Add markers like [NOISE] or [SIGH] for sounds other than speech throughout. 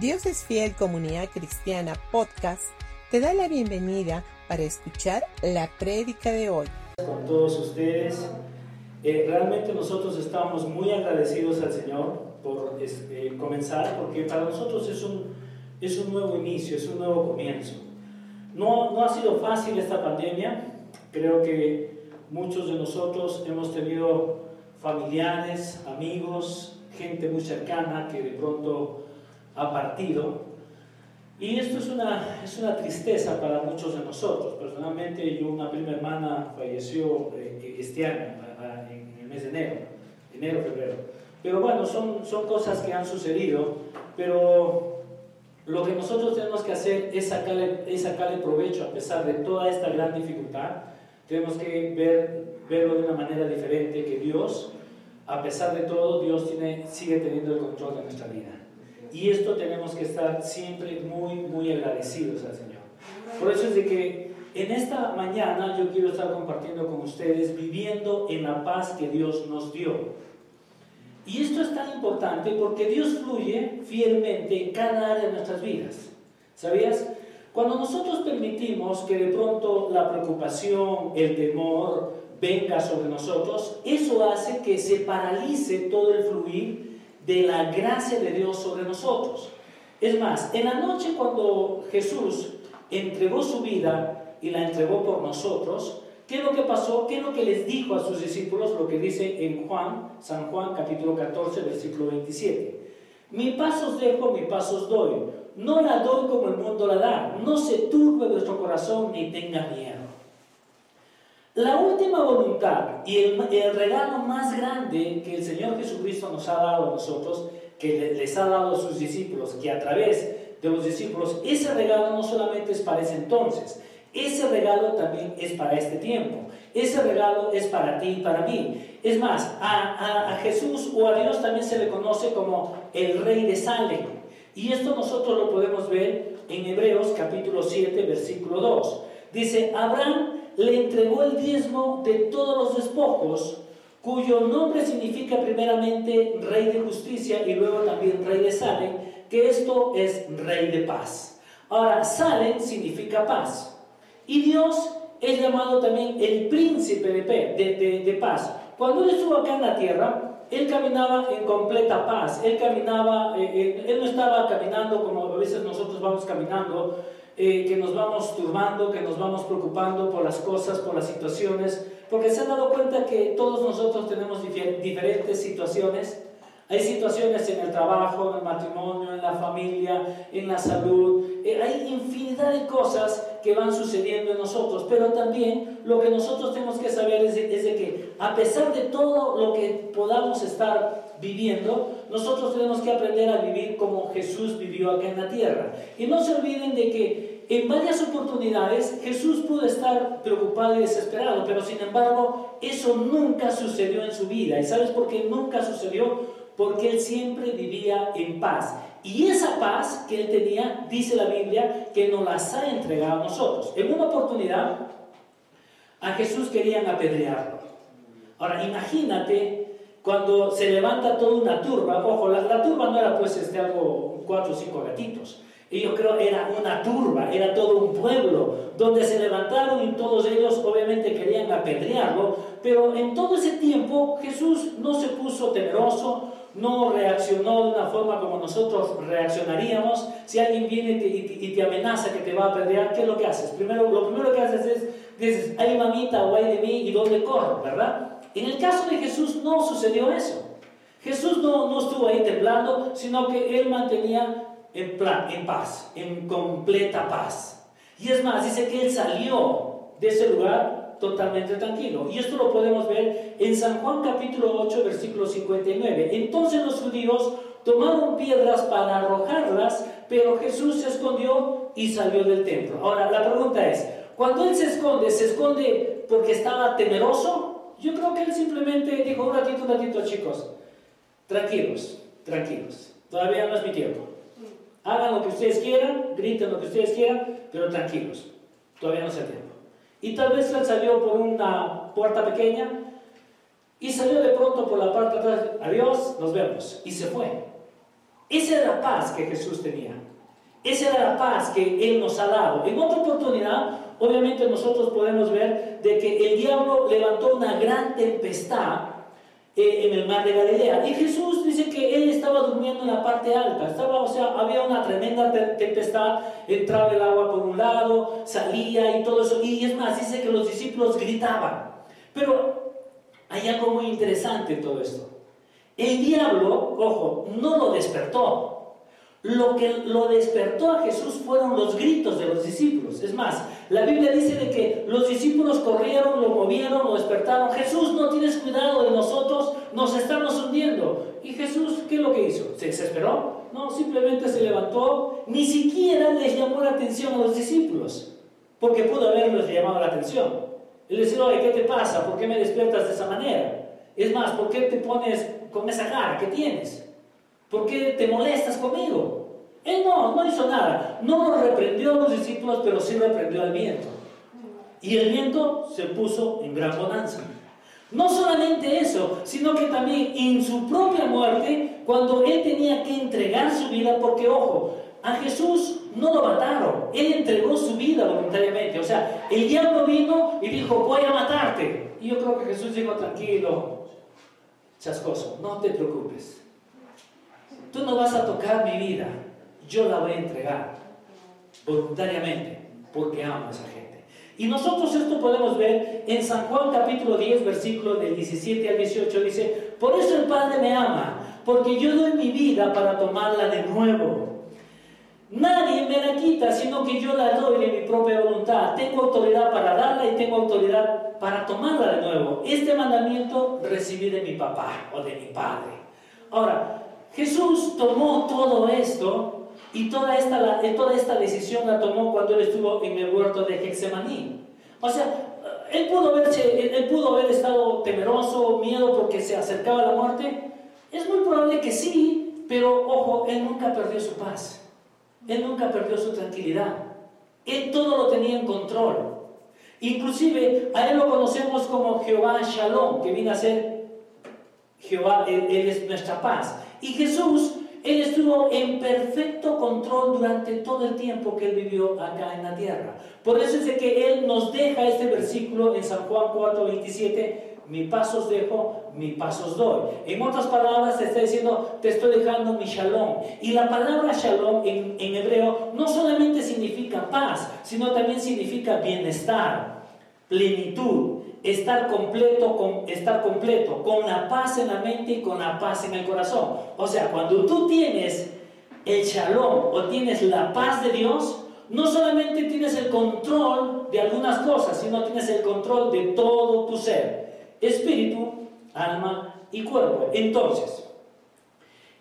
Dios es Fiel Comunidad Cristiana Podcast te da la bienvenida para escuchar la prédica de hoy. Con todos ustedes, eh, realmente nosotros estamos muy agradecidos al Señor por este, comenzar, porque para nosotros es un, es un nuevo inicio, es un nuevo comienzo. No, no ha sido fácil esta pandemia, creo que muchos de nosotros hemos tenido familiares, amigos, gente muy cercana que de pronto ha partido. Y esto es una, es una tristeza para muchos de nosotros. Personalmente, yo, una prima hermana falleció eh, este año, en el mes de enero, enero, febrero. Pero bueno, son, son cosas que han sucedido, pero lo que nosotros tenemos que hacer es sacarle, es sacarle provecho a pesar de toda esta gran dificultad. Tenemos que ver, verlo de una manera diferente, que Dios, a pesar de todo, Dios tiene, sigue teniendo el control de nuestra vida. Y esto tenemos que estar siempre muy, muy agradecidos al Señor. Por eso es de que en esta mañana yo quiero estar compartiendo con ustedes viviendo en la paz que Dios nos dio. Y esto es tan importante porque Dios fluye fielmente en cada área de nuestras vidas. ¿Sabías? Cuando nosotros permitimos que de pronto la preocupación, el temor venga sobre nosotros, eso hace que se paralice todo el fluir de la gracia de Dios sobre nosotros. Es más, en la noche cuando Jesús entregó su vida y la entregó por nosotros, ¿qué es lo que pasó? ¿Qué es lo que les dijo a sus discípulos? Lo que dice en Juan, San Juan capítulo 14, versículo 27. Mi paso os dejo, mi paso os doy. No la doy como el mundo la da. No se turbe vuestro corazón ni tenga miedo. La última voluntad y el, regalo más grande que el Señor Jesucristo nos ha dado a nosotros, que les ha dado a sus discípulos, que a través de los discípulos, ese regalo no solamente es para ese entonces, ese regalo también es para este tiempo. Ese regalo es para ti y para mí. Es más, a, Jesús o a Dios también se le conoce como el rey de Salem. Y esto nosotros lo podemos ver en Hebreos capítulo 7, versículo 2. Dice, Abraham le entregó el diezmo de todos los despojos, cuyo nombre significa primeramente rey de justicia y luego también rey de Salem, que esto es rey de paz. Ahora, Salem significa paz. Y Dios es llamado también el príncipe de, paz. Cuando él estuvo acá en la tierra, él caminaba en completa paz. Él caminaba, eh, eh, él no estaba caminando como a veces nosotros vamos caminando, eh, que nos vamos turbando, que nos vamos preocupando por las cosas, por las situaciones, porque se han dado cuenta que todos nosotros tenemos diferentes situaciones. Hay situaciones en el trabajo, en el matrimonio, en la familia, en la salud. Eh, hay infinidad de cosas que van sucediendo en nosotros, pero también lo que nosotros tenemos que saber es de, es de que a pesar de todo lo que podamos estar viviendo, nosotros tenemos que aprender a vivir como Jesús vivió acá en la tierra. Y no se olviden de que en varias oportunidades Jesús pudo estar preocupado y desesperado, pero sin embargo eso nunca sucedió en su vida. ¿Y sabes por qué nunca sucedió? Porque él siempre vivía en paz. Y esa paz que él tenía, dice la Biblia, que nos las ha entregado a nosotros. En una oportunidad, a Jesús querían apedrearlo. Ahora, imagínate cuando se levanta toda una turba, ojo, la, turba no era pues este algo, cuatro o cinco gatitos. Y yo creo era una turba, era todo un pueblo, donde se levantaron y todos ellos obviamente querían apedrearlo, pero en todo ese tiempo Jesús no se puso temeroso, no reaccionó de una forma como nosotros reaccionaríamos. Si alguien viene y te, amenaza que te va a apedrear, ¿qué es lo que haces? Primero, lo primero que haces es, dices, ay mamita o ay de mí y dónde corro, ¿verdad? En el caso de Jesús no sucedió eso. Jesús no, no estuvo ahí temblando, sino que él mantenía en, plan, en paz, en completa paz. Y es más, dice que él salió de ese lugar totalmente tranquilo. Y esto lo podemos ver en San Juan capítulo 8, versículo 59. Entonces los judíos tomaron piedras para arrojarlas, pero Jesús se escondió y salió del templo. Ahora, la pregunta es, cuando él se esconde, ¿se esconde porque estaba temeroso? Yo creo que él simplemente dijo un ratito, un ratito, chicos, tranquilos, tranquilos, todavía no es mi tiempo. Hagan lo que ustedes quieran, griten lo que ustedes quieran, pero tranquilos, todavía no es el tiempo. Y tal vez él salió por una puerta pequeña y salió de pronto por la parte de atrás, adiós, nos vemos, y se fue. Esa era la paz que Jesús tenía. Esa era la paz que Él nos ha dado. En otra oportunidad, obviamente nosotros podemos ver de que el diablo levantó una gran tempestad eh, en el mar de Galilea. Y Jesús dice que él estaba durmiendo en la parte alta. Estaba, o sea, había una tremenda tempestad. Entraba el agua por un lado, salía y todo eso. Y es más, dice que los discípulos gritaban. Pero hay algo muy interesante en todo esto. El diablo, ojo, no lo despertó. Lo que lo despertó a Jesús fueron los gritos de los discípulos. Es más, la Biblia dice de que los discípulos corrieron, lo movieron, lo despertaron. Jesús, no tienes cuidado de nosotros, nos estamos hundiendo. ¿Y Jesús qué es lo que hizo? ¿Se desesperó? No, simplemente se levantó, ni siquiera les llamó la atención a los discípulos, porque pudo haberles llamado la atención. Él decía, oye, ¿qué te pasa? ¿Por qué me despiertas de esa manera? Es más, ¿por qué te pones con esa cara que tienes? ¿Por qué te molestas conmigo? Él no, no hizo nada. No lo reprendió a los discípulos, pero sí reprendió al viento. Y el viento se puso en gran bonanza. No solamente eso, sino que también en su propia muerte, cuando él tenía que entregar su vida, porque ojo, a Jesús no lo mataron, él entregó su vida voluntariamente. O sea, el diablo vino y dijo, voy a matarte. Y yo creo que Jesús dijo, tranquilo, chascoso, no te preocupes. Tú no vas a tocar mi vida, yo la voy a entregar voluntariamente porque amo a esa gente. Y nosotros esto podemos ver en San Juan capítulo 10, versículo del 17 al 18, dice, por eso el Padre me ama, porque yo doy mi vida para tomarla de nuevo. Nadie me la quita, sino que yo la doy de mi propia voluntad. Tengo autoridad para darla y tengo autoridad para tomarla de nuevo. Este mandamiento recibí de mi papá o de mi padre. Ahora, Jesús tomó todo esto y toda esta, toda esta decisión la tomó cuando él estuvo en el huerto de Getsemaní. O sea, él pudo, verse, él pudo haber estado temeroso, miedo porque se acercaba la muerte. Es muy probable que sí, pero ojo, él nunca perdió su paz. Él nunca perdió su tranquilidad. Él todo lo tenía en control. Inclusive a él lo conocemos como Jehová Shalom, que viene a ser Jehová, él es nuestra paz. Y Jesús, Él estuvo en perfecto control durante todo el tiempo que Él vivió acá en la tierra. Por eso es de que Él nos deja este versículo en San Juan 4, 27, mi pasos dejo, mi pasos doy. En otras palabras, te está diciendo, te estoy dejando mi shalom. Y la palabra shalom en, en hebreo no solamente significa paz, sino también significa bienestar, plenitud, estar completo, con, estar completo, con la paz en la mente y con la paz en el corazón. O sea, cuando tú tienes el shalom o tienes la paz de Dios, no solamente tienes el control de algunas cosas, sino tienes el control de todo tu ser, espíritu, alma y cuerpo. Entonces,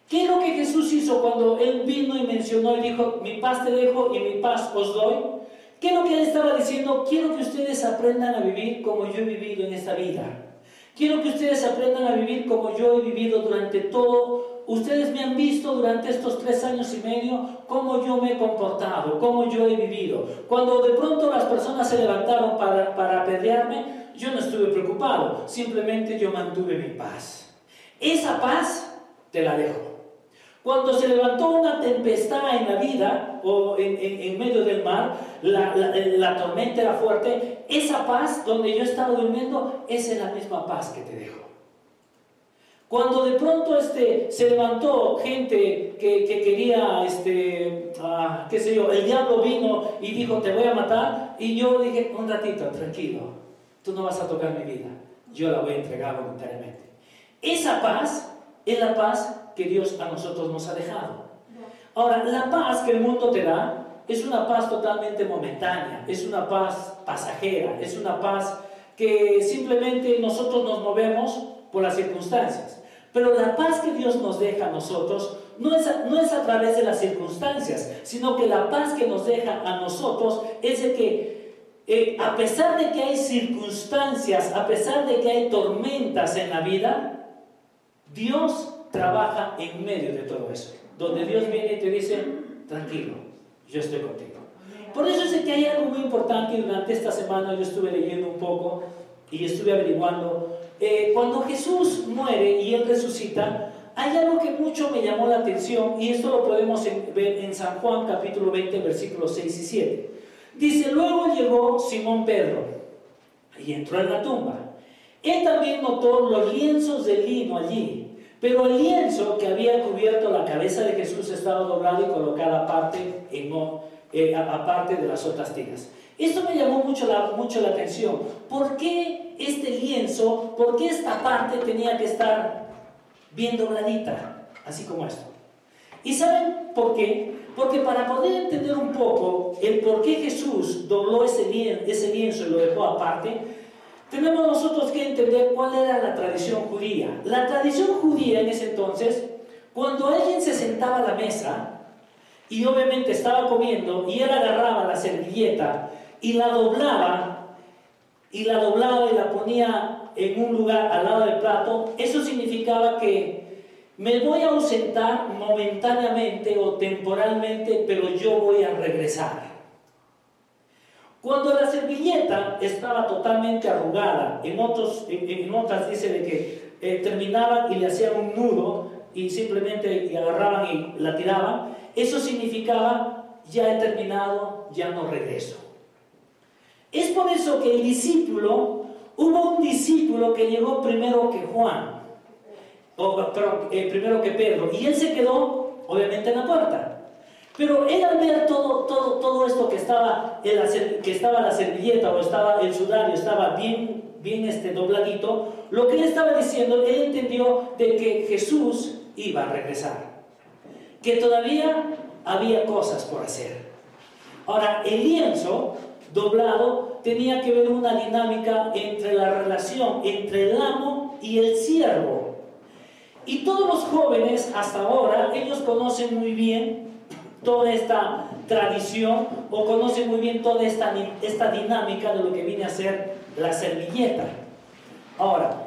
¿qué es lo que Jesús hizo cuando Él vino y mencionó y dijo, mi paz te dejo y mi paz os doy? ¿Qué es lo que él estaba diciendo? Quiero que ustedes aprendan a vivir como yo he vivido en esta vida. Quiero que ustedes aprendan a vivir como yo he vivido durante todo. Ustedes me han visto durante estos tres años y medio cómo yo me he comportado, cómo yo he vivido. Cuando de pronto las personas se levantaron para, para apedrearme, yo no estuve preocupado. Simplemente yo mantuve mi paz. Esa paz te la dejo. Cuando se levantó una tempestad en la vida o en, medio del mar, la, tormenta era fuerte, esa paz donde yo estaba durmiendo, esa es la misma paz que te dejo. Cuando de pronto este, se levantó gente que, quería, este, ah, qué sé yo, el diablo vino y dijo, te voy a matar, y yo dije, un ratito, tranquilo, tú no vas a tocar mi vida, yo la voy a entregar voluntariamente. Esa paz es la paz que Dios a nosotros nos ha dejado. Ahora, la paz que el mundo te da es una paz totalmente momentánea, es una paz pasajera, es una paz que simplemente nosotros nos movemos por las circunstancias. Pero la paz que Dios nos deja a nosotros no es a, no es a través de las circunstancias, sino que la paz que nos deja a nosotros es de que eh, a pesar de que hay circunstancias, a pesar de que hay tormentas en la vida, Dios trabaja en medio de todo eso. Donde Dios viene y te dice, tranquilo, yo estoy contigo. Por eso sé que hay algo muy importante y durante esta semana yo estuve leyendo un poco y estuve averiguando. Eh, cuando Jesús muere y Él resucita, hay algo que mucho me llamó la atención y esto lo podemos ver en San Juan capítulo 20 versículos 6 y 7. Dice, luego llegó Simón Pedro y entró en la tumba. Él también notó los lienzos de lino allí, pero el lienzo que había cubierto la cabeza de Jesús estaba doblado y colocado aparte, eh, aparte de las otras tiras. Esto me llamó mucho la, mucho la atención. ¿Por qué este lienzo, por qué esta parte tenía que estar bien dobladita, así como esto? ¿Y saben por qué? Porque para poder entender un poco el por qué Jesús dobló ese lienzo y lo dejó aparte, tenemos nosotros que entender cuál era la tradición judía. La tradición judía en ese entonces, cuando alguien se sentaba a la mesa y obviamente estaba comiendo y él agarraba la servilleta y la doblaba, y la doblaba y la ponía en un lugar al lado del plato, eso significaba que me voy a ausentar momentáneamente o temporalmente, pero yo voy a regresar. Cuando la servilleta estaba totalmente arrugada, en, otros, en, otras dice de que eh, terminaban y le hacían un nudo y simplemente agarraban y la tiraban, eso significaba ya he terminado, ya no regreso. Es por eso que el discípulo, hubo un discípulo que llegó primero que Juan, o perdón, eh, primero que Pedro, y él se quedó obviamente en la puerta. Pero él al ver todo, todo, en que estaba la servilleta o estaba el sudario, estaba bien, bien este, dobladito, lo que él estaba diciendo, él entendió de que Jesús iba a regresar, que todavía había cosas por hacer. Ahora, el lienzo doblado tenía que ver una dinámica entre la relación entre el amo y el siervo. Y todos los jóvenes hasta ahora, ellos conocen muy bien toda esta tradición o conocen muy bien toda esta, esta dinámica de lo que viene a ser la servilleta. Ahora,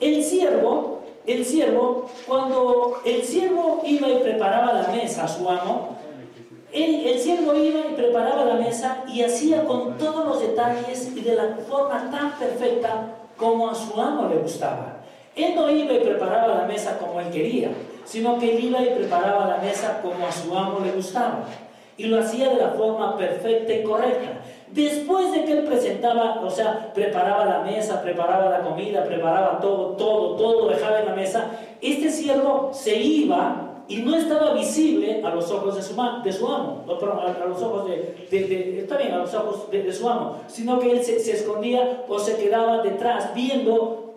el siervo, el siervo, cuando el siervo iba y preparaba la mesa a su amo, el, siervo iba y preparaba la mesa y hacía con todos los detalles y de la forma tan perfecta como a su amo le gustaba. Él no iba y preparaba la mesa como él quería, sino que él iba y preparaba la mesa como a su amo le gustaba. Y lo hacía de la forma perfecta y correcta. Después de que él presentaba, o sea, preparaba la mesa, preparaba la comida, preparaba todo, todo, todo, dejaba en la mesa, este siervo se iba y no estaba visible a los ojos de su, de su amo, perdón, a, los ojos de, está bien, a los ojos de, su amo, sino que él se, escondía o se quedaba detrás viendo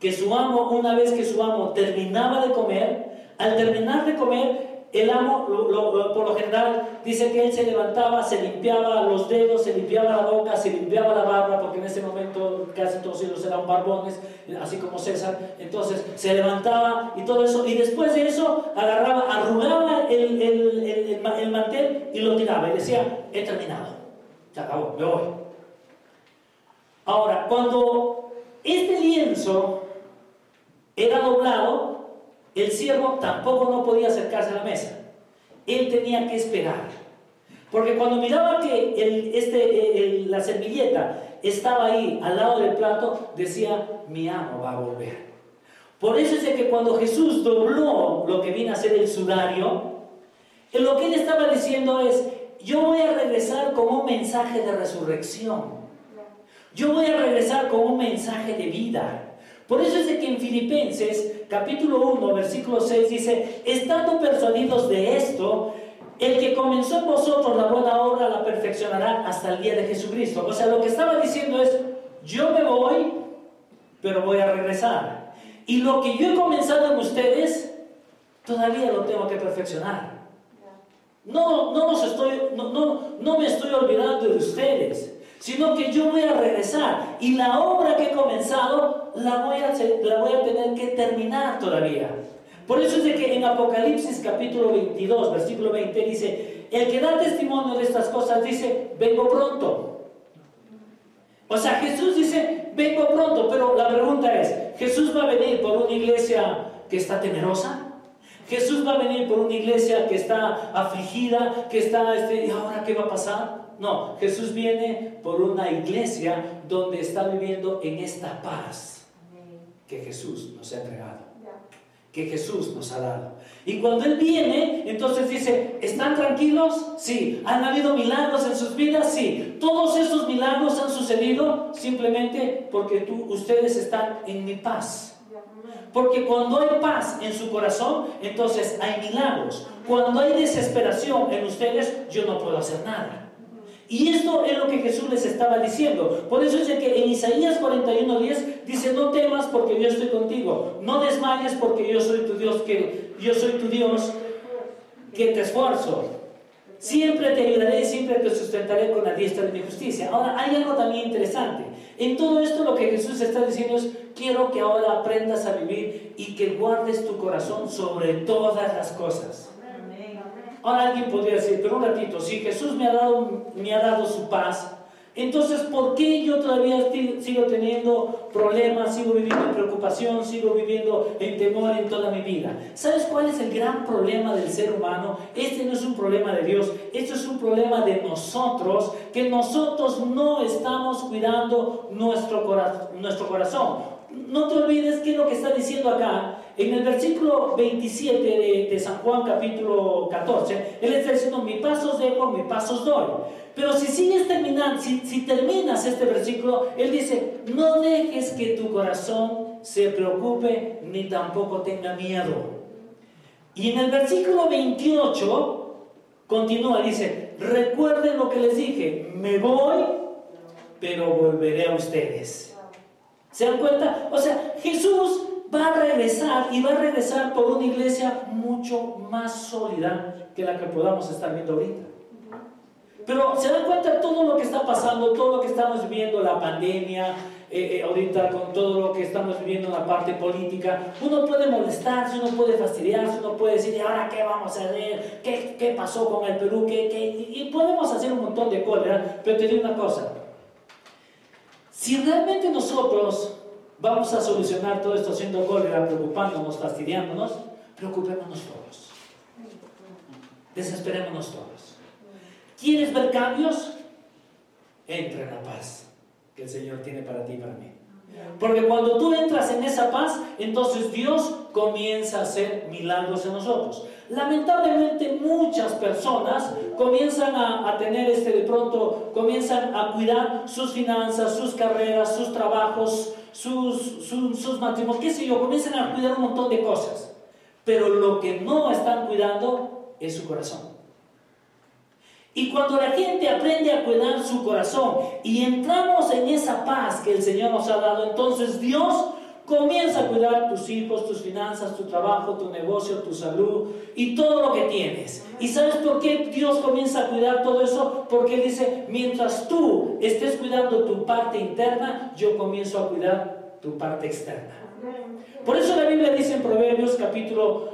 que su amo, una vez que su amo terminaba de comer, al terminar de comer, el amo, por lo general, dice que él se levantaba, se limpiaba los dedos, se limpiaba la boca, se limpiaba la barba, porque en ese momento casi todos ellos eran barbones, así como César. Entonces se levantaba y todo eso, y después de eso agarraba, arrugaba el, el, el mantel y lo tiraba y decía: He terminado, se acabó, me voy. Ahora, cuando este lienzo era doblado, el siervo tampoco no podía acercarse a la mesa. Él tenía que esperar. Porque cuando miraba que este, la servilleta estaba ahí al lado del plato, decía, mi amo va a volver. Por eso es que cuando Jesús dobló lo que viene a ser el sudario, lo que él estaba diciendo es, yo voy a regresar con un mensaje de resurrección. Yo voy a regresar con un mensaje de vida. Por eso es de que en Filipenses capítulo 1 versículo 6 dice, estando persuadidos de esto, el que comenzó en vosotros la buena obra la perfeccionará hasta el día de Jesucristo. O sea, lo que estaba diciendo es, yo me voy, pero voy a regresar. Y lo que yo he comenzado en ustedes, todavía lo tengo que perfeccionar. No, no, nos estoy, no, no, no me estoy olvidando de ustedes sino que yo voy a regresar y la obra que he comenzado la voy a, la voy a tener que terminar todavía. Por eso es de que en Apocalipsis capítulo 22, versículo 20 dice, el que da testimonio de estas cosas dice, vengo pronto. O sea, Jesús dice, vengo pronto, pero la pregunta es, ¿Jesús va a venir por una iglesia que está temerosa? Jesús va a venir por una iglesia que está afligida, que está, este, ¿y ahora qué va a pasar? No, Jesús viene por una iglesia donde está viviendo en esta paz que Jesús nos ha entregado. que Jesús nos ha dado. Y cuando Él viene, entonces dice, ¿están tranquilos? Sí. ¿Han habido milagros en sus vidas? Sí. Todos esos milagros han sucedido simplemente porque tú, ustedes están en mi paz. Porque cuando hay paz en su corazón, entonces hay milagros. Cuando hay desesperación en ustedes, yo no puedo hacer nada. Y esto es lo que Jesús les estaba diciendo. Por eso dice que en Isaías 41:10 dice, no temas porque yo estoy contigo. No desmayes porque yo soy tu Dios, que yo soy tu Dios que te esfuerzo. Siempre te ayudaré, siempre te sustentaré con la diestra de mi justicia. Ahora, hay algo también interesante. En todo esto lo que Jesús está diciendo es, quiero que ahora aprendas a vivir y que guardes tu corazón sobre todas las cosas. Ahora alguien podría decir, pero un ratito, si Jesús me ha dado, me ha dado su paz, entonces ¿por qué yo todavía sigo teniendo problemas, sigo viviendo en preocupación, sigo viviendo en temor en toda mi vida? ¿Sabes cuál es el gran problema del ser humano? Este no es un problema de Dios, esto es un problema de nosotros, que nosotros no estamos cuidando nuestro, nuestro corazón. No te olvides qué es lo que está diciendo acá. En el versículo 27 de, San Juan capítulo 14, Él está diciendo, mi pasos dejo, mi pasos doy. Pero si sigues terminando, si, si terminas este versículo, Él dice, no dejes que tu corazón se preocupe ni tampoco tenga miedo. Y en el versículo 28 continúa, dice, recuerden lo que les dije, me voy, pero volveré a ustedes. ¿Se dan cuenta? O sea, Jesús va a regresar y va a regresar por una iglesia mucho más sólida que la que podamos estar viendo ahorita. Pero se dan cuenta todo lo que está pasando, todo lo que estamos viviendo, la pandemia, eh, eh, ahorita con todo lo que estamos viviendo en la parte política, uno puede molestarse, uno puede fastidiarse, uno puede decir, ¿y ahora qué vamos a hacer? ¿Qué, qué pasó con el Perú? ¿Qué, qué? Y podemos hacer un montón de cólera, pero te digo una cosa, si realmente nosotros vamos a solucionar todo esto haciendo cólera, preocupándonos, fastidiándonos, preocupémonos todos. Desesperémonos todos. ¿Quieres ver cambios? Entra en la paz que el Señor tiene para ti y para mí. Porque cuando tú entras en esa paz, entonces Dios comienza a hacer milagros en nosotros. Lamentablemente muchas personas comienzan a, tener este de pronto, comienzan a cuidar sus finanzas, sus carreras, sus trabajos, sus, sus, sus matrimonios, qué sé yo, comienzan a cuidar un montón de cosas. Pero lo que no están cuidando es su corazón. Y cuando la gente aprende a cuidar su corazón y entramos en esa paz que el Señor nos ha dado, entonces Dios comienza a cuidar tus hijos, tus finanzas, tu trabajo, tu negocio, tu salud y todo lo que tienes. ¿Y sabes por qué Dios comienza a cuidar todo eso? Porque dice, mientras tú estés cuidando tu parte interna, yo comienzo a cuidar tu parte externa. Por eso la Biblia dice en Proverbios capítulo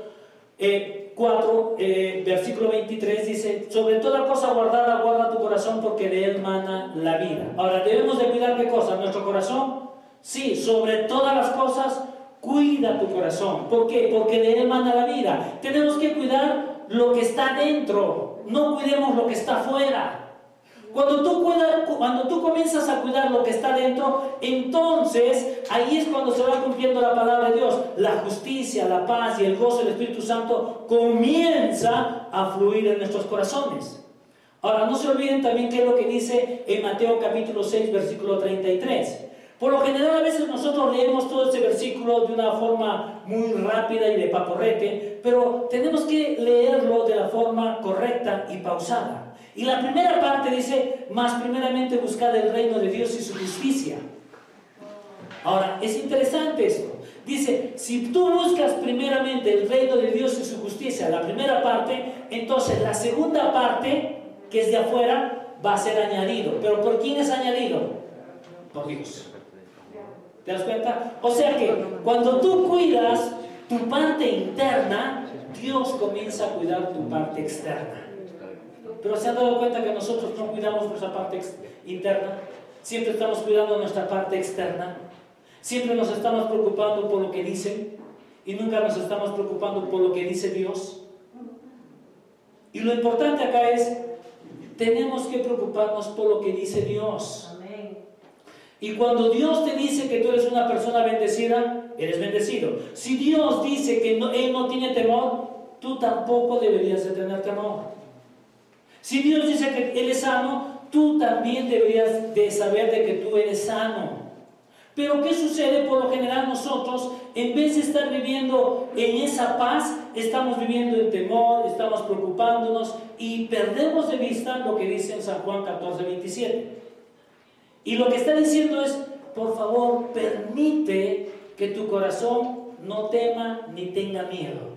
eh, 4, eh, versículo 23 dice, sobre toda cosa guardada, guarda tu corazón porque de él mana la vida. Ahora, debemos de cuidar qué cosa, nuestro corazón. Sí, sobre todas las cosas, cuida tu corazón. ¿Por qué? Porque de él la vida. Tenemos que cuidar lo que está dentro, no cuidemos lo que está afuera. Cuando tú, cuando tú comienzas a cuidar lo que está dentro, entonces ahí es cuando se va cumpliendo la palabra de Dios. La justicia, la paz y el gozo del Espíritu Santo comienza a fluir en nuestros corazones. Ahora, no se olviden también qué es lo que dice en Mateo capítulo 6, versículo 33. Por lo general a veces nosotros leemos todo este versículo de una forma muy rápida y de paporrete, pero tenemos que leerlo de la forma correcta y pausada. Y la primera parte dice, más primeramente buscad el reino de Dios y su justicia. Ahora, es interesante esto. Dice, si tú buscas primeramente el reino de Dios y su justicia, la primera parte, entonces la segunda parte, que es de afuera, va a ser añadido. ¿Pero por quién es añadido? Por Dios. ¿Te das cuenta? O sea que cuando tú cuidas tu parte interna, Dios comienza a cuidar tu parte externa. Pero se han dado cuenta que nosotros no cuidamos nuestra parte interna, siempre estamos cuidando nuestra parte externa, siempre nos estamos preocupando por lo que dicen y nunca nos estamos preocupando por lo que dice Dios. Y lo importante acá es, tenemos que preocuparnos por lo que dice Dios. Y cuando Dios te dice que tú eres una persona bendecida, eres bendecido. Si Dios dice que Él no tiene temor, tú tampoco deberías de tener temor. Si Dios dice que Él es sano, tú también deberías de saber de que tú eres sano. Pero ¿qué sucede? Por lo general nosotros, en vez de estar viviendo en esa paz, estamos viviendo en temor, estamos preocupándonos y perdemos de vista lo que dice en San Juan 14, 27. Y lo que está diciendo es, por favor, permite que tu corazón no tema ni tenga miedo.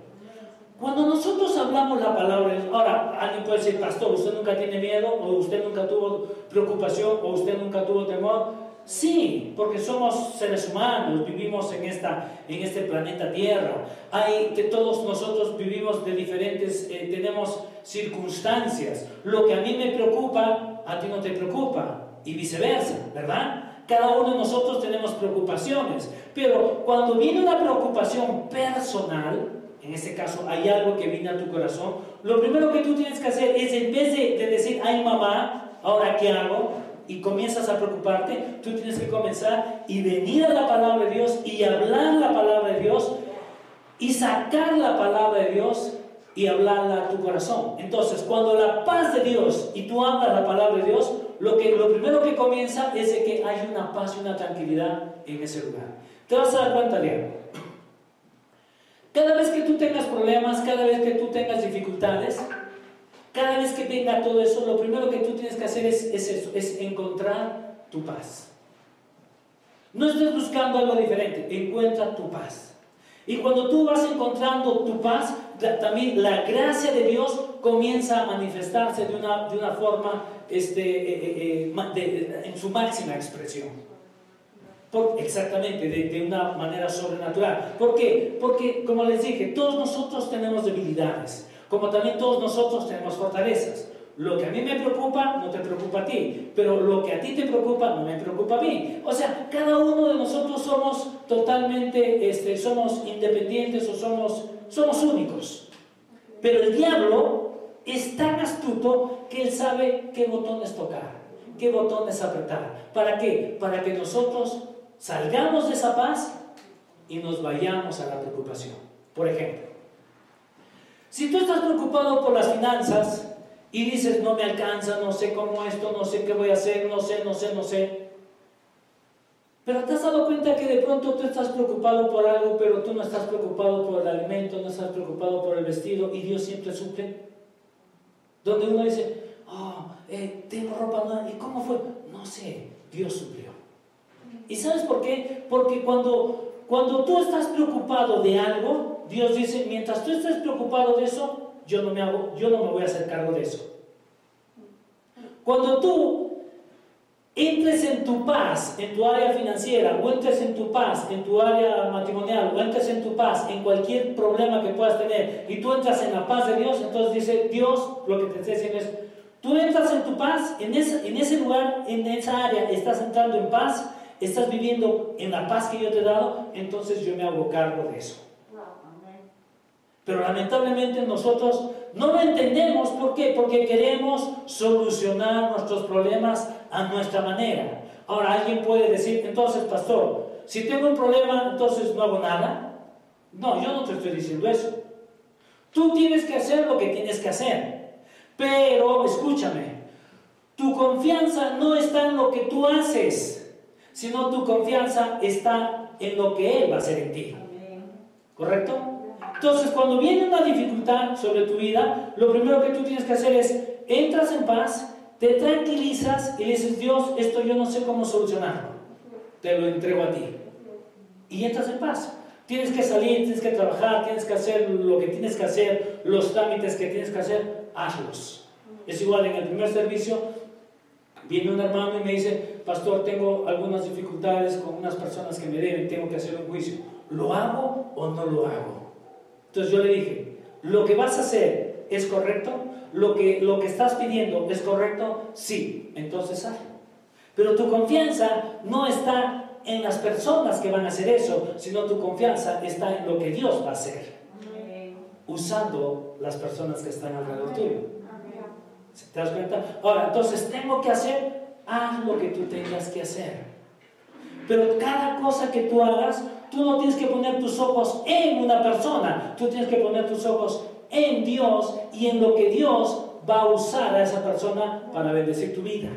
Cuando nosotros hablamos la palabra, ahora alguien puede decir, pastor, usted nunca tiene miedo, o usted nunca tuvo preocupación, o usted nunca tuvo temor. Sí, porque somos seres humanos, vivimos en, esta, en este planeta Tierra. Hay, que todos nosotros vivimos de diferentes, eh, tenemos circunstancias. Lo que a mí me preocupa, a ti no te preocupa, y viceversa, ¿verdad? Cada uno de nosotros tenemos preocupaciones, pero cuando viene una preocupación personal, en este caso hay algo que viene a tu corazón, lo primero que tú tienes que hacer es en vez de, de decir, ay mamá, ahora qué hago, y comienzas a preocuparte, tú tienes que comenzar y venir a la palabra de Dios y hablar la palabra de Dios y sacar la palabra de Dios y hablarla a tu corazón. Entonces, cuando la paz de Dios y tú hablas la palabra de Dios, lo, que, lo primero que comienza es de que hay una paz y una tranquilidad en ese lugar. Te vas a dar cuenta de algo. Cada vez que tú tengas problemas, cada vez que tú tengas dificultades, cada vez que venga todo eso, lo primero que tú tienes que hacer es, es es encontrar tu paz. No estés buscando algo diferente, encuentra tu paz. Y cuando tú vas encontrando tu paz, también la gracia de Dios comienza a manifestarse de una, de una forma este, eh, eh, eh, en su máxima expresión. Por, exactamente, de, de, una manera sobrenatural. ¿Por qué? Porque, como les dije, todos nosotros tenemos debilidades como también todos nosotros tenemos fortalezas. Lo que a mí me preocupa no te preocupa a ti, pero lo que a ti te preocupa no me preocupa a mí. O sea, cada uno de nosotros somos totalmente, este, somos independientes o somos, somos únicos. Pero el diablo es tan astuto que él sabe qué botones tocar, qué botones apretar. ¿Para qué? Para que nosotros salgamos de esa paz y nos vayamos a la preocupación. Por ejemplo, si tú estás preocupado por las finanzas y dices, no me alcanza, no sé cómo esto, no sé qué voy a hacer, no sé, no sé, no sé. Pero te has dado cuenta que de pronto tú estás preocupado por algo, pero tú no estás preocupado por el alimento, no estás preocupado por el vestido y Dios siempre suple. Donde uno dice, oh, tengo ropa nueva, ¿y cómo fue? No sé, Dios suplió. ¿Y sabes por qué? Porque cuando, cuando tú estás preocupado de algo, Dios dice, mientras tú estés preocupado de eso, yo no me, hago, yo no me voy a hacer cargo de eso. Cuando tú entres en tu paz, en tu área financiera, o entres en tu paz, en tu área matrimonial, o entres en tu paz, en cualquier problema que puedas tener, y tú entras en la paz de Dios, entonces dice Dios, lo que te está diciendo es, tú entras en tu paz, en ese, en ese lugar, en esa área, estás entrando en paz, estás viviendo en la paz que yo te he dado, entonces yo me hago cargo de eso. Pero lamentablemente nosotros no lo entendemos. ¿Por qué? Porque queremos solucionar nuestros problemas a nuestra manera. Ahora alguien puede decir, entonces, pastor, si tengo un problema, entonces no hago nada. No, yo no te estoy diciendo eso. Tú tienes que hacer lo que tienes que hacer. Pero, escúchame, tu confianza no está en lo que tú haces, sino tu confianza está en lo que Él va a hacer en ti. ¿Correcto? Entonces, cuando viene una dificultad sobre tu vida, lo primero que tú tienes que hacer es, entras en paz, te tranquilizas y dices, Dios, esto yo no sé cómo solucionarlo. Te lo entrego a ti. Y entras en paz. Tienes que salir, tienes que trabajar, tienes que hacer lo que tienes que hacer, los trámites que tienes que hacer, hazlos. Es igual en el primer servicio, viene un hermano y me dice, pastor, tengo algunas dificultades con unas personas que me deben, tengo que hacer un juicio. ¿Lo hago o no lo hago? Entonces yo le dije, ¿lo que vas a hacer es correcto? ¿Lo que, lo que estás pidiendo es correcto? Sí, entonces hazlo. Pero tu confianza no está en las personas que van a hacer eso, sino tu confianza está en lo que Dios va a hacer. Usando las personas que están alrededor tuyo. ¿Te das cuenta? Ahora, entonces tengo que hacer, haz lo que tú tengas que hacer. Pero cada cosa que tú hagas, tú no tienes que poner tus ojos en una persona, tú tienes que poner tus ojos en Dios y en lo que Dios va a usar a esa persona para bendecir tu vida.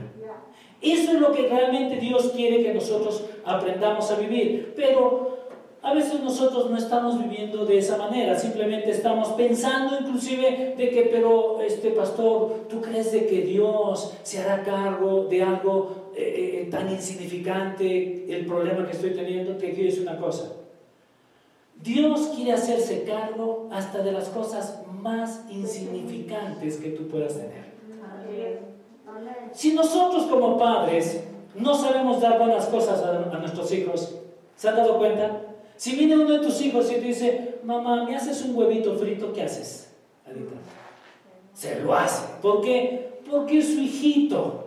Eso es lo que realmente Dios quiere que nosotros aprendamos a vivir. Pero a veces nosotros no estamos viviendo de esa manera, simplemente estamos pensando inclusive de que, pero este pastor, ¿tú crees de que Dios se hará cargo de algo eh, eh, tan insignificante, el problema que estoy teniendo? Te quiero decir una cosa. Dios quiere hacerse cargo hasta de las cosas más insignificantes que tú puedas tener. Si nosotros como padres no sabemos dar buenas cosas a, nuestros hijos, ¿se han dado cuenta? Si viene uno de tus hijos y te dice, mamá, ¿me haces un huevito frito? ¿Qué haces? Se lo hace. ¿Por qué? Porque es su hijito.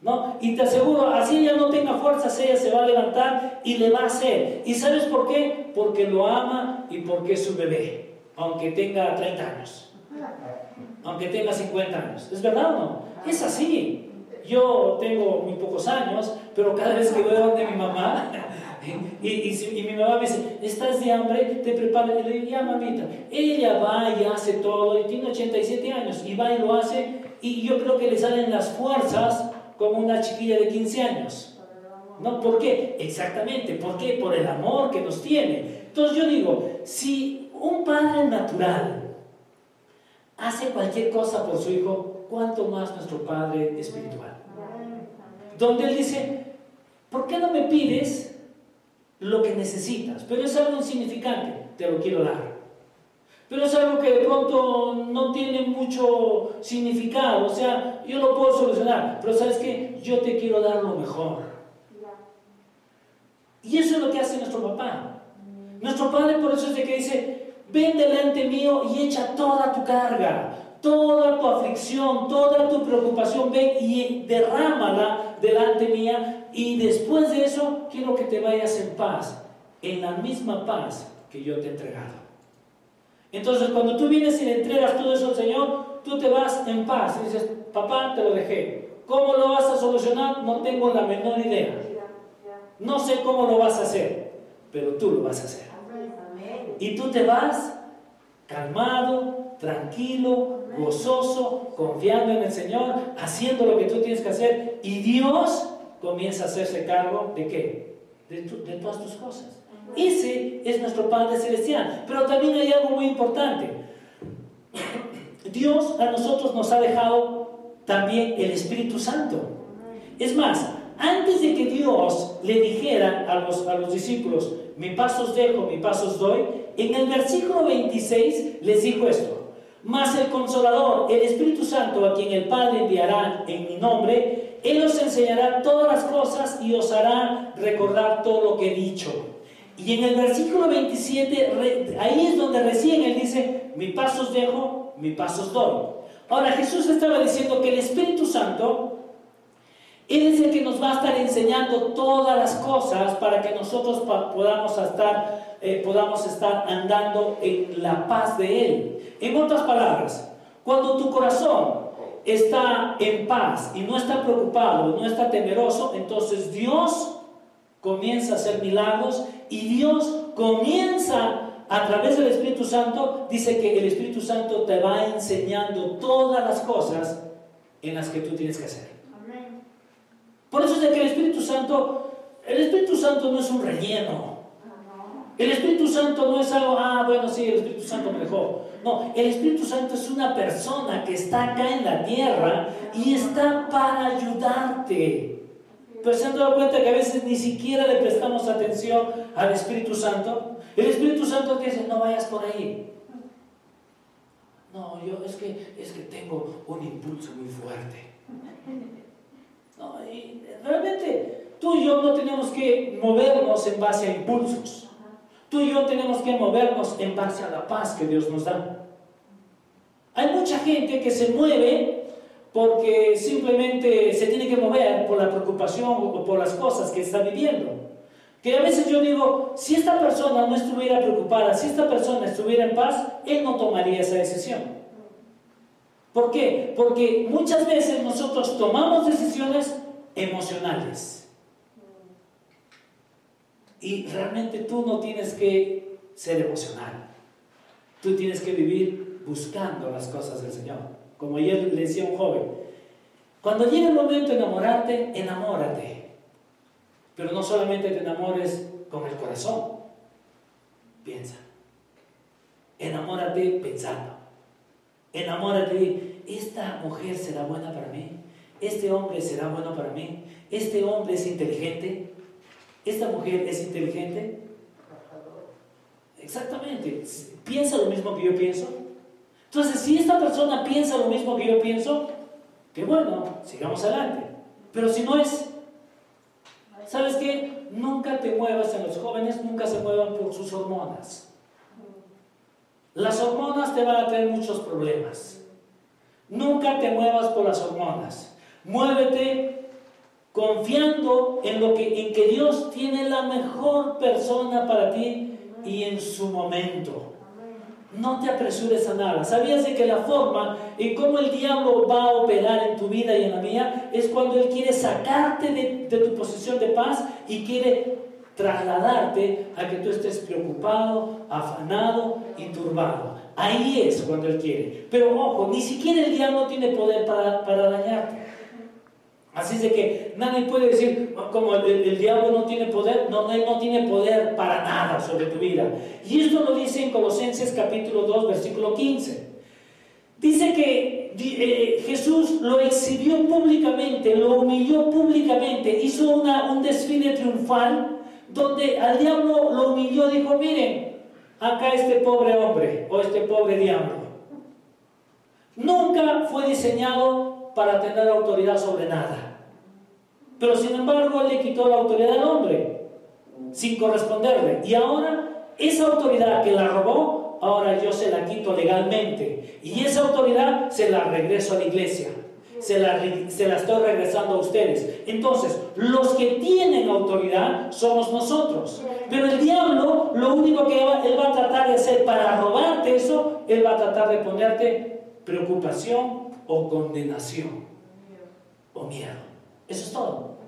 ¿No? Y te aseguro, así ella no tenga fuerzas, ella se va a levantar y le va a hacer. ¿Y sabes por qué? Porque lo ama y porque es su bebé, aunque tenga 30 años, aunque tenga 50 años. ¿Es verdad o no? Es así. Yo tengo muy pocos años, pero cada vez que voy a donde mi mamá, [LAUGHS] y, y, mi mamá me dice, ¿estás de hambre? Te prepara. Y le digo, ya mamita. Ella va y hace todo, y tiene 87 años, y va y lo hace, y yo creo que le salen las fuerzas como una chiquilla de 15 años. ¿No? ¿Por qué? Exactamente. ¿Por qué? Por el amor que nos tiene. Entonces yo digo, si un padre natural hace cualquier cosa por su hijo, cuánto más nuestro Padre espiritual. Donde Él dice, ¿por qué no me pides lo que necesitas? Pero es algo insignificante, te lo quiero dar. Pero es algo que de pronto no tiene mucho significado, o sea, yo lo puedo solucionar, pero sabes que yo te quiero dar lo mejor. Y eso es lo que hace nuestro papá. Nuestro padre por eso es de que dice, ven delante mío y echa toda tu carga toda tu aflicción, toda tu preocupación, ven y derrámala delante mía y después de eso quiero que te vayas en paz, en la misma paz que yo te he entregado. Entonces cuando tú vienes y le entregas todo eso al Señor, tú te vas en paz y dices, papá, te lo dejé. ¿Cómo lo vas a solucionar? No tengo la menor idea. No sé cómo lo vas a hacer, pero tú lo vas a hacer. Y tú te vas calmado, tranquilo, gozoso, confiando en el Señor, haciendo lo que tú tienes que hacer y Dios comienza a hacerse cargo de qué? De, todas tus cosas. Ese es nuestro Padre Celestial. Pero también hay algo muy importante. Dios a nosotros nos ha dejado también el Espíritu Santo. Es más, antes de que Dios le dijera a los, a los discípulos, mi pasos dejo, mi pasos doy, en el versículo 26 les dijo esto, mas el consolador, el Espíritu Santo, a quien el Padre enviará en mi nombre, Él os enseñará todas las cosas y os hará recordar todo lo que he dicho. Y en el versículo 27, ahí es donde recién Él dice, mi pasos dejo, mi pasos doy. Ahora Jesús estaba diciendo que el Espíritu Santo él es el que nos va a estar enseñando todas las cosas para que nosotros podamos estar, eh, podamos estar andando en la paz de Él. En otras palabras, cuando tu corazón está en paz y no está preocupado, no está temeroso, entonces Dios comienza a hacer milagros y Dios comienza a través del Espíritu Santo, dice que el Espíritu Santo te va enseñando todas las cosas en las que tú tienes que hacer. Por eso es de que el Espíritu Santo, el Espíritu Santo no es un relleno. El Espíritu Santo no es algo, ah, bueno, sí, el Espíritu Santo me dejó. No, el Espíritu Santo es una persona que está acá en la tierra y está para ayudarte. Pero se han dado cuenta que a veces ni siquiera le prestamos atención al Espíritu Santo. El Espíritu Santo te dice, no vayas por ahí. No, yo es que, es que tengo un impulso muy fuerte. No, realmente tú y yo no tenemos que movernos en base a impulsos. Tú y yo tenemos que movernos en base a la paz que Dios nos da. Hay mucha gente que se mueve porque simplemente se tiene que mover por la preocupación o por las cosas que está viviendo. Que a veces yo digo, si esta persona no estuviera preocupada, si esta persona estuviera en paz, él no tomaría esa decisión. ¿Por qué? Porque muchas veces nosotros tomamos decisiones emocionales. Y realmente tú no tienes que ser emocional. Tú tienes que vivir buscando las cosas del Señor. Como ayer le decía a un joven, cuando llegue el momento de enamorarte, enamórate. Pero no solamente te enamores con el corazón. Piensa. Enamórate pensando. Enamórate. Esta mujer será buena para mí. Este hombre será bueno para mí. Este hombre es inteligente. Esta mujer es inteligente. Exactamente. ¿Piensa lo mismo que yo pienso? Entonces, si esta persona piensa lo mismo que yo pienso, que bueno, sigamos adelante. Pero si no es, ¿sabes qué? Nunca te muevas en los jóvenes, nunca se muevan por sus hormonas. Las hormonas te van a tener muchos problemas. Nunca te muevas por las hormonas. Muévete confiando en lo que en que Dios tiene la mejor persona para ti y en su momento. No te apresures a nada. ¿Sabías de que la forma en cómo el diablo va a operar en tu vida y en la mía es cuando él quiere sacarte de, tu posición de paz y quiere trasladarte a que tú estés preocupado, afanado y turbado. Ahí es cuando él quiere. Pero ojo, ni siquiera el diablo tiene poder para, para dañarte. Así es de que nadie puede decir, como el, diablo no tiene poder, no, no tiene poder para nada sobre tu vida. Y esto lo dice en Colosenses capítulo 2, versículo 15. Dice que eh, Jesús lo exhibió públicamente, lo humilló públicamente, hizo una, un desfile triunfal donde al diablo lo humilló, dijo, miren, acá este pobre hombre o este pobre diablo. Nunca fue diseñado para tener autoridad sobre nada. Pero sin embargo, él le quitó la autoridad al hombre, sin corresponderle. Y ahora, esa autoridad que la robó, ahora yo se la quito legalmente. Y esa autoridad se la regreso a la iglesia. Se la, se la estoy regresando a ustedes. Entonces, los que tienen autoridad somos nosotros. Pero el diablo, lo único que él va a tratar de hacer para robarte eso, él va a tratar de ponerte preocupación o condenación o miedo. Eso es todo.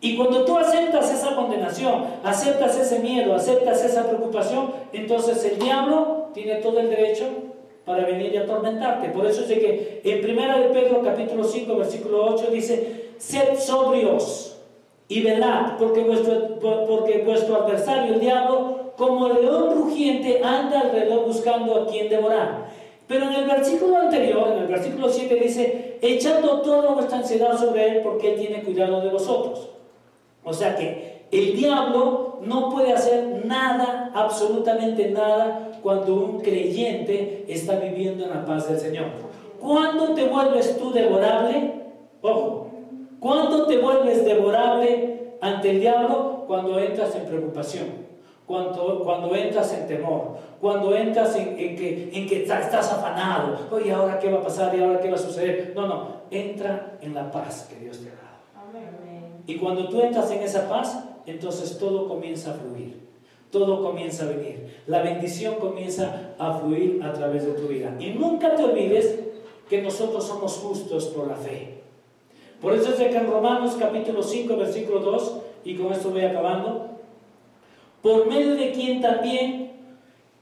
Y cuando tú aceptas esa condenación, aceptas ese miedo, aceptas esa preocupación, entonces el diablo tiene todo el derecho para venir y atormentarte. Por eso es de que en 1 de Pedro capítulo 5 versículo 8 dice, sed sobrios y velad, porque vuestro, porque vuestro adversario el diablo, como león rugiente, anda alrededor buscando a quien devorar. Pero en el versículo anterior, en el versículo 7 dice, echando toda vuestra ansiedad sobre él porque él tiene cuidado de vosotros. O sea que el diablo no puede hacer nada, absolutamente nada, cuando un creyente está viviendo en la paz del Señor. ¿Cuándo te vuelves tú devorable? Ojo, ¿cuándo te vuelves devorable ante el diablo? Cuando entras en preocupación cuando, cuando entras en temor, cuando entras en, que, en que estás afanado, oye, ¿ahora qué va a pasar? ¿Y ahora qué va a suceder? No, no, entra en la paz que Dios te ha dado. Y cuando tú entras en esa paz, entonces todo comienza a fluir, todo comienza a venir, la bendición comienza a fluir a través de tu vida. Y nunca te olvides que nosotros somos justos por la fe. Por eso es de que en Romanos capítulo 5, versículo 2, y con esto voy acabando, por medio de quien también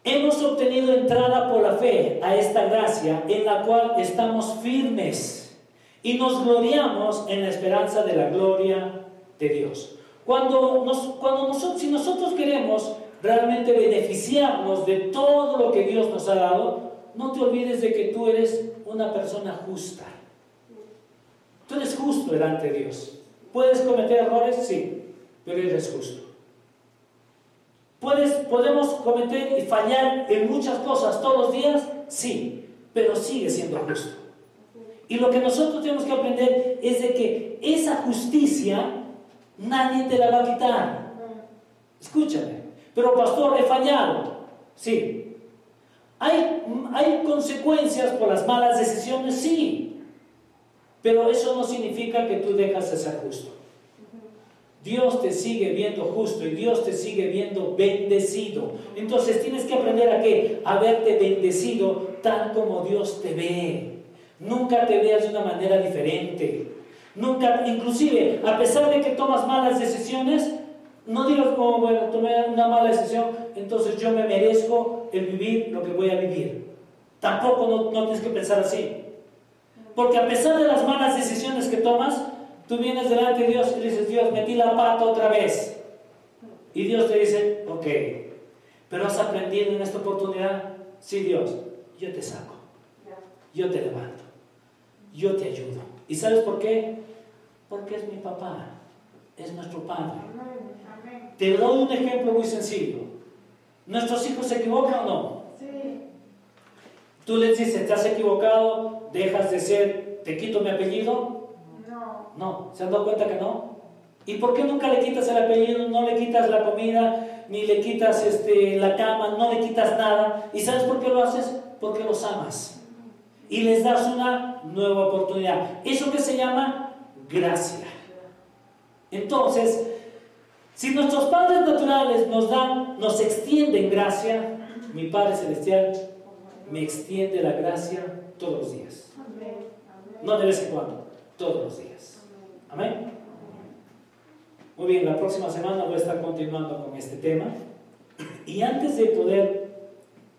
hemos obtenido entrada por la fe a esta gracia en la cual estamos firmes y nos gloriamos en la esperanza de la gloria de Dios. Cuando, cuando nosotros, si nosotros queremos realmente beneficiarnos de todo lo que Dios nos ha dado, no te olvides de que tú eres una persona justa. Tú eres justo delante de Dios. ¿Puedes cometer errores? Sí, pero eres justo podemos cometer y fallar en muchas cosas todos los días, sí, pero sigue siendo justo. Y lo que nosotros tenemos que aprender es de que esa justicia nadie te la va a quitar. Escúchame, pero pastor, he fallado. Sí. ¿Hay, ¿Hay consecuencias por las malas decisiones? Sí. Pero eso no significa que tú dejas de ser justo. Dios te sigue viendo justo y Dios te sigue viendo bendecido. Entonces tienes que aprender a qué? A verte bendecido tal como Dios te ve. Nunca te veas de una manera diferente. Nunca, inclusive, a pesar de que tomas malas decisiones, No digas como, bueno, tomé una mala decisión, entonces yo me merezco el vivir lo que voy a vivir. Tampoco no, no tienes que pensar así. Porque a pesar de las malas decisiones que tomas, tú vienes delante de Dios y le dices, Dios, metí la pata otra vez. Y Dios te dice, ok, pero has aprendido en esta oportunidad, sí Dios, yo te saco, yo te levanto, yo te ayudo. ¿Y sabes por qué? Porque es mi papá, es nuestro padre. Te doy un ejemplo muy sencillo. ¿Nuestros hijos se equivocan o no? Sí. Tú les dices, te has equivocado, dejas de ser, te quito mi apellido. No. ¿se han dado cuenta que no? ¿Y por qué nunca le quitas el apellido, no le quitas la comida, ni le quitas este, la cama, no le quitas nada? ¿Y sabes por qué lo haces? Porque los amas. Y les das una nueva oportunidad. Eso que se llama gracia. Entonces, si nuestros padres naturales nos dan, nos extienden gracia, mi Padre Celestial me extiende la gracia todos los días. No de vez en cuando, todos los días. Amén. Muy bien, la próxima semana voy a estar continuando con este tema. Y antes de poder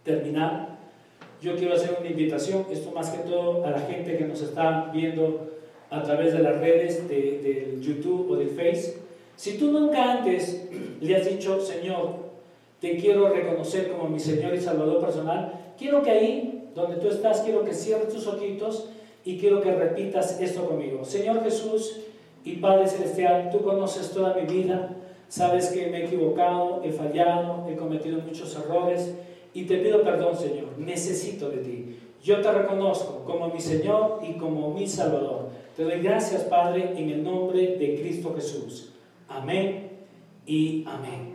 terminar, yo quiero hacer una invitación, esto más que todo a la gente que nos está viendo a través de las redes de, de YouTube o de Facebook si tú nunca antes le has dicho, Señor, te quiero reconocer como mi Señor y Salvador personal, quiero que ahí, donde tú estás, quiero que cierres tus ojitos y quiero que repitas esto conmigo. Señor Jesús y Padre Celestial, tú conoces toda mi vida, sabes que me he equivocado, he fallado, he cometido muchos errores y te pido perdón, Señor. Necesito de ti. Yo te reconozco como mi Señor y como mi Salvador. Te doy gracias, Padre, en el nombre de Cristo Jesús. Amén y amén.